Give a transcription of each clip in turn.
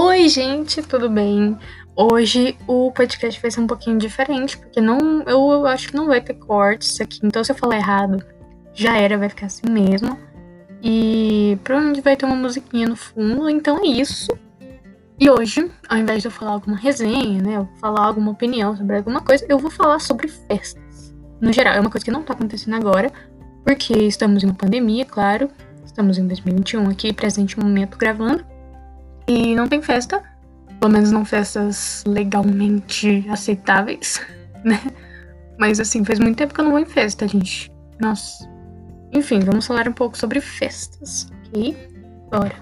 Oi, gente, tudo bem? Hoje o podcast vai ser um pouquinho diferente, porque não, eu, eu acho que não vai ter cortes aqui. Então, se eu falar errado, já era, vai ficar assim mesmo. E provavelmente vai ter uma musiquinha no fundo, então é isso. E hoje, ao invés de eu falar alguma resenha, né, eu falar alguma opinião sobre alguma coisa, eu vou falar sobre festas. No geral, é uma coisa que não tá acontecendo agora, porque estamos em uma pandemia, claro. Estamos em 2021 aqui, presente momento, gravando. E não tem festa, pelo menos não festas legalmente aceitáveis, né? Mas assim, faz muito tempo que eu não vou em festa, gente. Nossa. Enfim, vamos falar um pouco sobre festas, ok? Bora.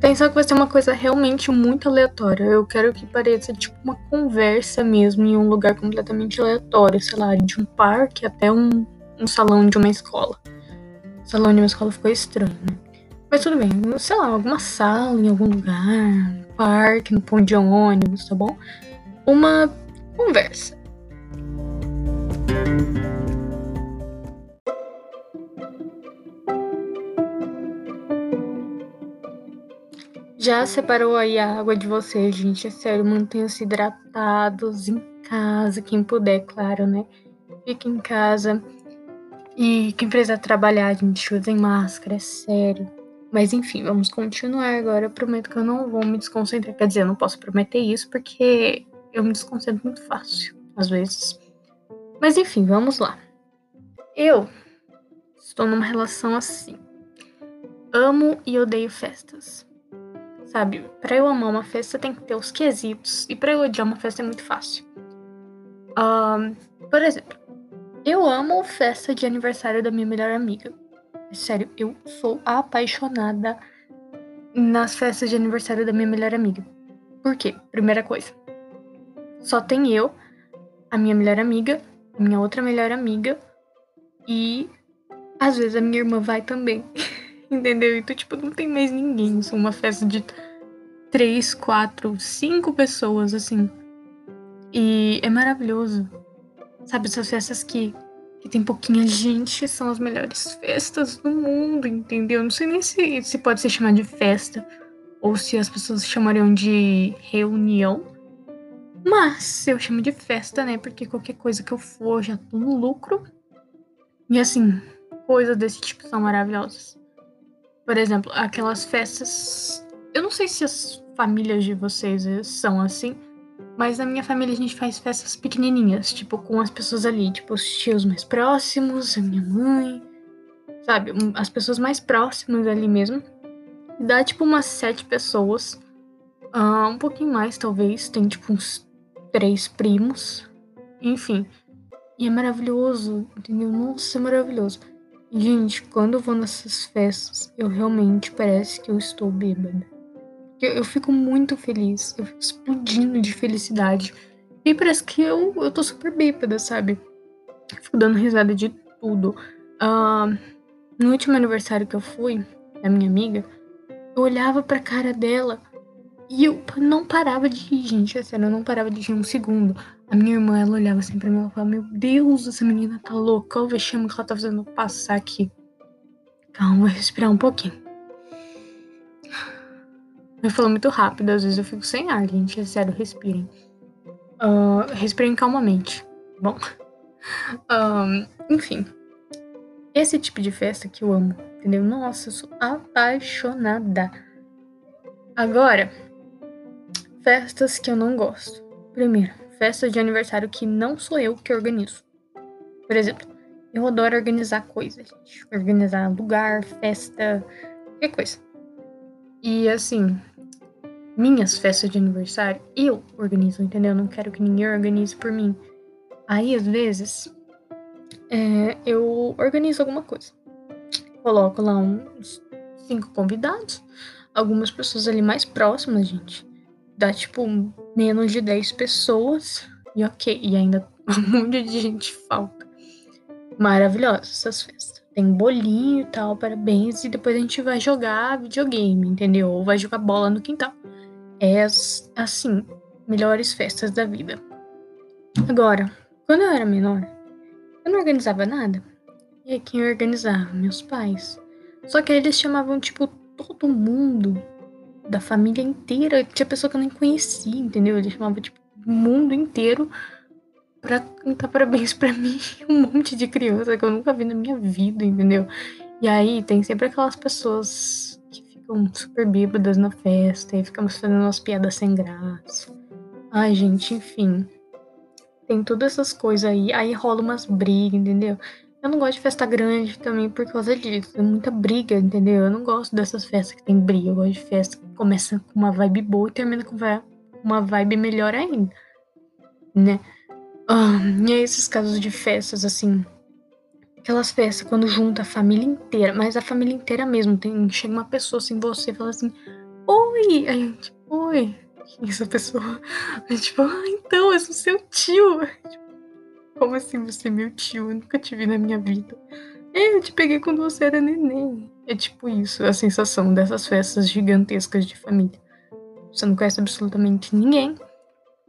Pensar que vai ser uma coisa realmente muito aleatória. Eu quero que pareça tipo uma conversa mesmo em um lugar completamente aleatório, sei lá, de um parque até um um salão de uma escola. O salão de uma escola ficou estranho, né? Mas tudo bem, sei lá, alguma sala em algum lugar, parque, no ponto de ônibus, tá bom? Uma conversa. Já separou aí a água de vocês, gente? É sério, mantenham-se hidratados em casa, quem puder, claro, né? Fique em casa e quem precisa trabalhar, gente, usem máscara, é sério. Mas enfim, vamos continuar agora. Eu prometo que eu não vou me desconcentrar. Quer dizer, eu não posso prometer isso porque eu me desconcentro muito fácil, às vezes. Mas enfim, vamos lá. Eu estou numa relação assim. Amo e odeio festas. Sabe, para eu amar uma festa tem que ter os quesitos. E para eu odiar uma festa é muito fácil. Um, por exemplo, eu amo festa de aniversário da minha melhor amiga. Sério, eu sou apaixonada nas festas de aniversário da minha melhor amiga. Por quê? Primeira coisa. Só tem eu, a minha melhor amiga, a minha outra melhor amiga e às vezes a minha irmã vai também. Entendeu? Então, tipo, não tem mais ninguém. São uma festa de três, quatro, cinco pessoas, assim. E é maravilhoso. Sabe, essas festas que, que tem pouquinha gente são as melhores festas do mundo, entendeu? Não sei nem se, se pode ser chamado de festa ou se as pessoas chamariam de reunião. Mas eu chamo de festa, né? Porque qualquer coisa que eu for já tô no lucro. E assim, coisas desse tipo são maravilhosas. Por exemplo, aquelas festas. Eu não sei se as famílias de vocês são assim, mas na minha família a gente faz festas pequenininhas, tipo, com as pessoas ali, tipo, os tios mais próximos, a minha mãe, sabe? As pessoas mais próximas ali mesmo. Dá, tipo, umas sete pessoas. Uh, um pouquinho mais, talvez. Tem, tipo, uns três primos. Enfim. E é maravilhoso, entendeu? Nossa, é maravilhoso. Gente, quando eu vou nessas festas, eu realmente parece que eu estou bêbada. Eu, eu fico muito feliz. Eu fico explodindo de felicidade. E parece que eu, eu tô super bêbada, sabe? fico dando risada de tudo. Uh, no último aniversário que eu fui, da minha amiga, eu olhava pra cara dela e eu não parava de rir, gente. É sério, eu não parava de rir um segundo. A minha irmã, ela olhava assim pra mim e falava: Meu Deus, essa menina tá louca. Olha o vexame que ela tá fazendo passar aqui. Calma, vou respirar um pouquinho. Eu falo muito rápido, às vezes eu fico sem ar, gente. É sério, respirem. Uh, respirem calmamente. Bom. Um, enfim. Esse tipo de festa que eu amo, entendeu? Nossa, eu sou apaixonada. Agora, festas que eu não gosto. Primeiro, festa de aniversário que não sou eu que organizo. Por exemplo, eu adoro organizar coisas, gente. Organizar lugar, festa, qualquer coisa. E assim, minhas festas de aniversário, eu organizo, entendeu? Eu não quero que ninguém organize por mim. Aí, às vezes, é, eu organizo alguma coisa. Coloco lá uns cinco convidados, algumas pessoas ali mais próximas, gente. Dá tipo menos de 10 pessoas. E ok, e ainda um monte de gente falta. Maravilhosas essas festas. Tem bolinho e tal, parabéns. E depois a gente vai jogar videogame, entendeu? Ou vai jogar bola no quintal é assim, melhores festas da vida. Agora, quando eu era menor, eu não organizava nada. E quem organizava? Meus pais. Só que eles chamavam, tipo, todo mundo da família inteira. Tinha pessoa que eu nem conhecia, entendeu? Eles chamavam, tipo, o mundo inteiro pra cantar parabéns pra mim. Um monte de criança que eu nunca vi na minha vida, entendeu? E aí tem sempre aquelas pessoas ficam super bêbadas na festa e ficamos fazendo umas piadas sem graça. Ai, gente, enfim. Tem todas essas coisas aí. Aí rola umas brigas, entendeu? Eu não gosto de festa grande também por causa disso. Tem muita briga, entendeu? Eu não gosto dessas festas que tem briga. Eu gosto de festa que começa com uma vibe boa e termina com uma vibe melhor ainda, né? Um, e aí esses casos de festas, assim, aquelas festas quando junta a família inteira, mas a família inteira mesmo, tem, chega uma pessoa assim, você fala assim, oi, a gente, oi, essa pessoa, aí, tipo, ah, então, eu sou seu tio, tipo, como assim você é meu tio, eu nunca te vi na minha vida, é, eu te peguei quando você era neném, é tipo isso, a sensação dessas festas gigantescas de família, você não conhece absolutamente ninguém,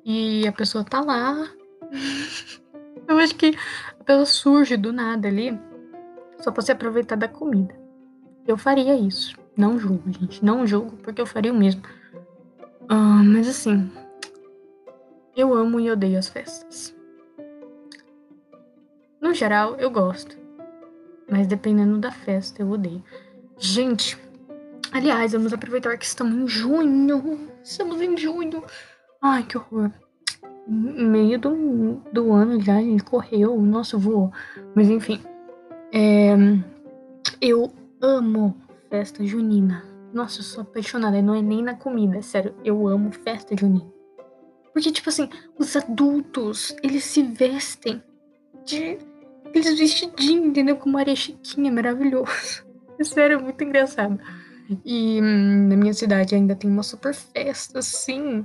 e a pessoa tá lá, eu acho que a pessoa surge do nada ali só pra se aproveitar da comida. Eu faria isso. Não julgo, gente. Não julgo, porque eu faria o mesmo. Uh, mas assim, eu amo e odeio as festas. No geral, eu gosto. Mas dependendo da festa, eu odeio. Gente, aliás, vamos aproveitar que estamos em junho. Estamos em junho. Ai, que horror meio do, do ano já, ele correu, nossa, voou. Mas enfim, é, eu amo festa junina. Nossa, eu sou apaixonada, não é nem na comida, é sério, eu amo festa junina. Porque, tipo assim, os adultos, eles se vestem de aqueles vestidinhos, entendeu? Com Maria Chiquinha, maravilhoso. É sério, muito engraçado. E hum, na minha cidade ainda tem uma super festa, assim,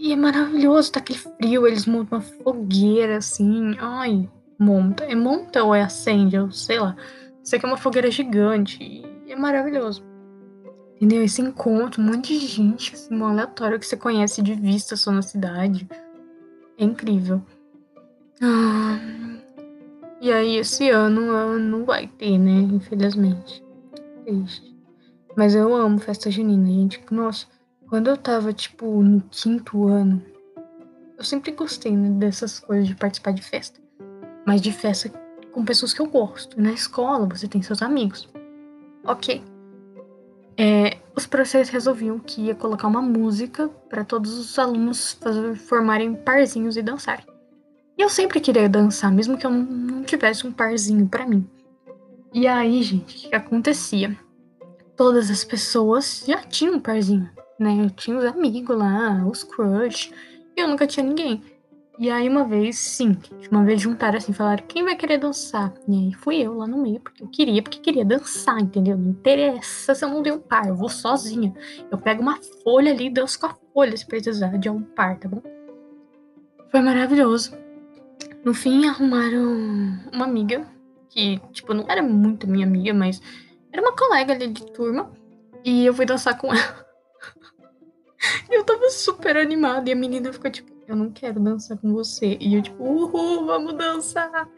e é maravilhoso, tá aquele frio, eles montam uma fogueira assim. Ai, monta. É monta ou é acende? Eu sei lá. Sei que é uma fogueira gigante. É maravilhoso. Entendeu? Esse encontro, um monte de gente, assim, um aleatório que você conhece de vista só na cidade. É incrível. Ah, e aí, esse ano não vai ter, né? Infelizmente. Triste. Mas eu amo festa junina, gente. Nossa. Quando eu tava, tipo, no quinto ano, eu sempre gostei né, dessas coisas de participar de festa. Mas de festa com pessoas que eu gosto. Na escola, você tem seus amigos. Ok. É, os professores resolviam que ia colocar uma música para todos os alunos fazer, formarem parzinhos e dançarem. E eu sempre queria dançar, mesmo que eu não, não tivesse um parzinho para mim. E aí, gente, o que acontecia? Todas as pessoas já tinham um parzinho né? Eu tinha os amigos lá, os crush, e eu nunca tinha ninguém. E aí uma vez, sim, uma vez juntaram assim, falaram, quem vai querer dançar? E aí fui eu lá no meio, porque eu queria, porque queria dançar, entendeu? Não interessa se eu não dei um par, eu vou sozinha. Eu pego uma folha ali e danço com a folha se precisar de um par, tá bom? Foi maravilhoso. No fim, arrumaram uma amiga, que, tipo, não era muito minha amiga, mas era uma colega ali de turma. E eu fui dançar com ela. eu tava super animada e a menina ficou tipo, eu não quero dançar com você. E eu tipo, uhul, vamos dançar.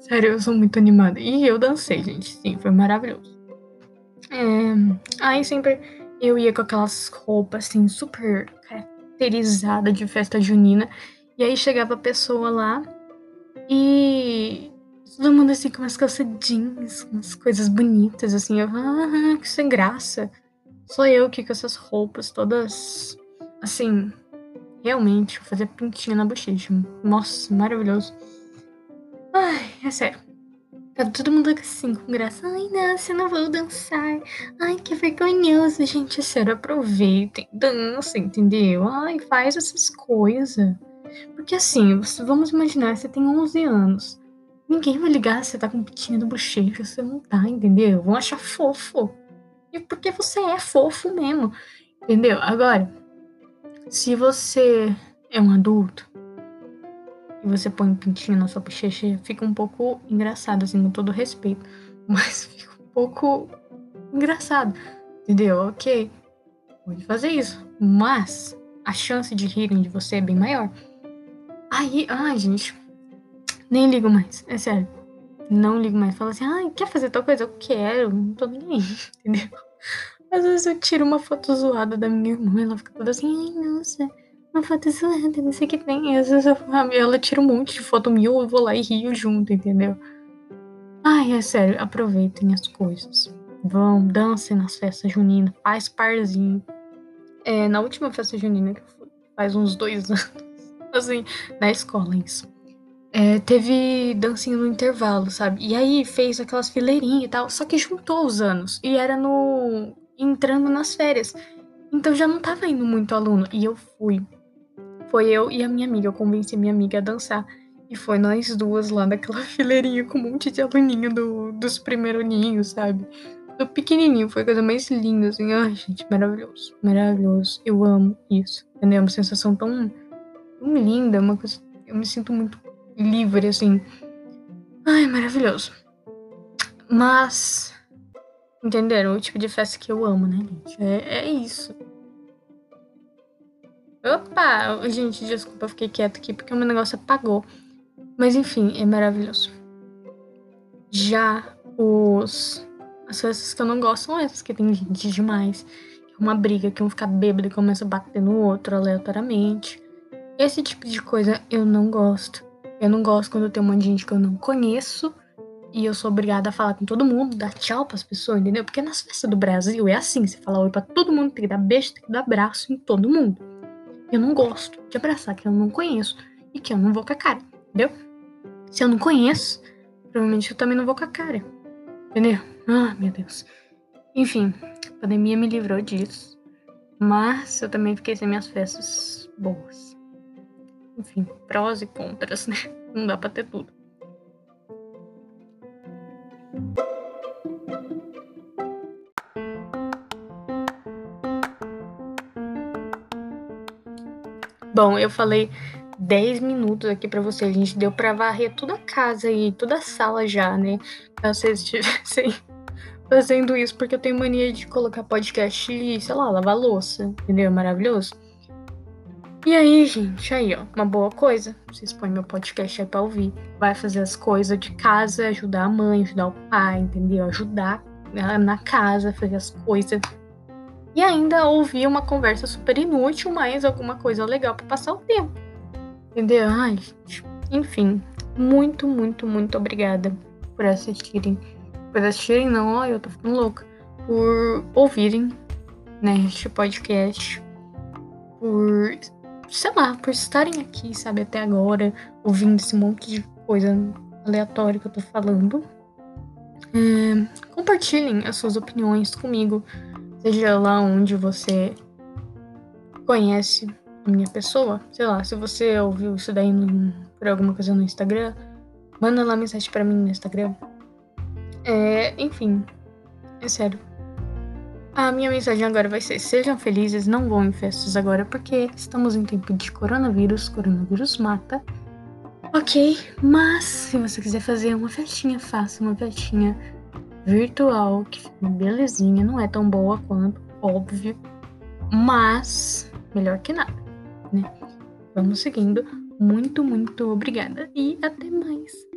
Sério, eu sou muito animada. E eu dancei, gente. Sim, foi maravilhoso. É... Aí sempre eu ia com aquelas roupas assim, super caracterizadas de festa junina. E aí chegava a pessoa lá e todo mundo assim com umas calças jeans, umas coisas bonitas, assim. Eu, ah, que sem graça. Sou eu aqui com essas roupas todas assim. Realmente, vou fazer pintinha na bochecha. Nossa, maravilhoso. Ai, é sério. Tá todo mundo assim, com graça. Ai, nossa, eu não vou dançar. Ai, que vergonhoso, gente. É sério, aproveitem. Dança, entendeu? Ai, faz essas coisas. Porque assim, vamos imaginar, você tem 11 anos. Ninguém vai ligar se você tá com pintinha na bochecha, você não tá, entendeu? Vão achar fofo. E porque você é fofo mesmo. Entendeu? Agora, se você é um adulto e você põe um pintinho na sua bochecha, fica um pouco engraçado, assim, com todo respeito. Mas fica um pouco engraçado. Entendeu? Ok. Pode fazer isso. Mas a chance de rirem de você é bem maior. Aí, ai, gente. Nem ligo mais. É sério. Não ligo mais. Falo assim, ah, quer fazer tal coisa? Eu quero, não tô nem aí, entendeu? Às vezes eu tiro uma foto zoada da minha irmã, ela fica toda assim, ai, nossa, uma foto zoada, não sei o que tem. E às vezes eu, ela tira um monte de foto minha, eu vou lá e rio junto, entendeu? Ai, é sério, aproveitem as coisas. Vão, dancem nas festas juninas, faz parzinho. É, na última festa junina que eu fui, faz uns dois anos, assim, na escola, isso. É, teve dancinha no intervalo, sabe? E aí fez aquelas fileirinhas e tal, só que juntou os anos. E era no. entrando nas férias. Então já não tava indo muito aluno. E eu fui. Foi eu e a minha amiga. Eu convenci a minha amiga a dançar. E foi nós duas lá naquela fileirinha com um monte de aluninho do, dos primeiros ninhos, sabe? Do pequenininho. Foi a coisa mais linda, assim. Ai, gente, maravilhoso. Maravilhoso. Eu amo isso. Entendeu? É uma sensação tão, tão linda. Uma coisa. Eu me sinto muito livre, assim. Ai, maravilhoso. Mas. Entenderam? O tipo de festa que eu amo, né, gente? É, é isso. Opa! Gente, desculpa, eu fiquei quieto aqui porque o meu negócio apagou. Mas enfim, é maravilhoso. Já os. As festas que eu não gosto são essas que tem gente demais. É uma briga que um fica bêbado e começa a bater no outro aleatoriamente. Esse tipo de coisa eu não gosto. Eu não gosto quando tem um monte de gente que eu não conheço e eu sou obrigada a falar com todo mundo, dar tchau pras pessoas, entendeu? Porque nas festas do Brasil é assim, você fala oi pra todo mundo, tem que dar beijo, tem que dar abraço em todo mundo. Eu não gosto de abraçar quem eu não conheço e que eu não vou com a cara, entendeu? Se eu não conheço, provavelmente eu também não vou com a cara, entendeu? Ah, meu Deus. Enfim, a pandemia me livrou disso, mas eu também fiquei sem minhas festas boas. Enfim, prós e contras, né? Não dá pra ter tudo. Bom, eu falei 10 minutos aqui para você. A gente deu para varrer toda a casa e toda a sala já, né? Pra vocês estivessem fazendo isso, porque eu tenho mania de colocar podcast e, sei lá, lavar louça, entendeu? Maravilhoso. E aí, gente, aí, ó, uma boa coisa. Vocês põem meu podcast aí pra ouvir. Vai fazer as coisas de casa, ajudar a mãe, ajudar o pai, entendeu? Ajudar na casa, fazer as coisas. E ainda ouvir uma conversa super inútil, mas alguma coisa legal para passar o tempo. Entendeu? Ai, gente. Enfim, muito, muito, muito obrigada por assistirem. Por assistirem, não, ó, eu tô ficando louca. Por ouvirem, né, este podcast. Por sei lá, por estarem aqui, sabe, até agora, ouvindo esse monte de coisa aleatória que eu tô falando. É, compartilhem as suas opiniões comigo, seja lá onde você conhece a minha pessoa. Sei lá, se você ouviu isso daí no, por alguma coisa no Instagram, manda lá mensagem para mim no Instagram. É, enfim, é sério. A minha mensagem agora vai ser: sejam felizes, não vão em festas agora, porque estamos em tempo de coronavírus, coronavírus mata. Ok, mas se você quiser fazer uma festinha, faça uma festinha virtual, que fica belezinha, não é tão boa quanto, óbvio, mas melhor que nada, né? Vamos seguindo. Muito, muito obrigada e até mais.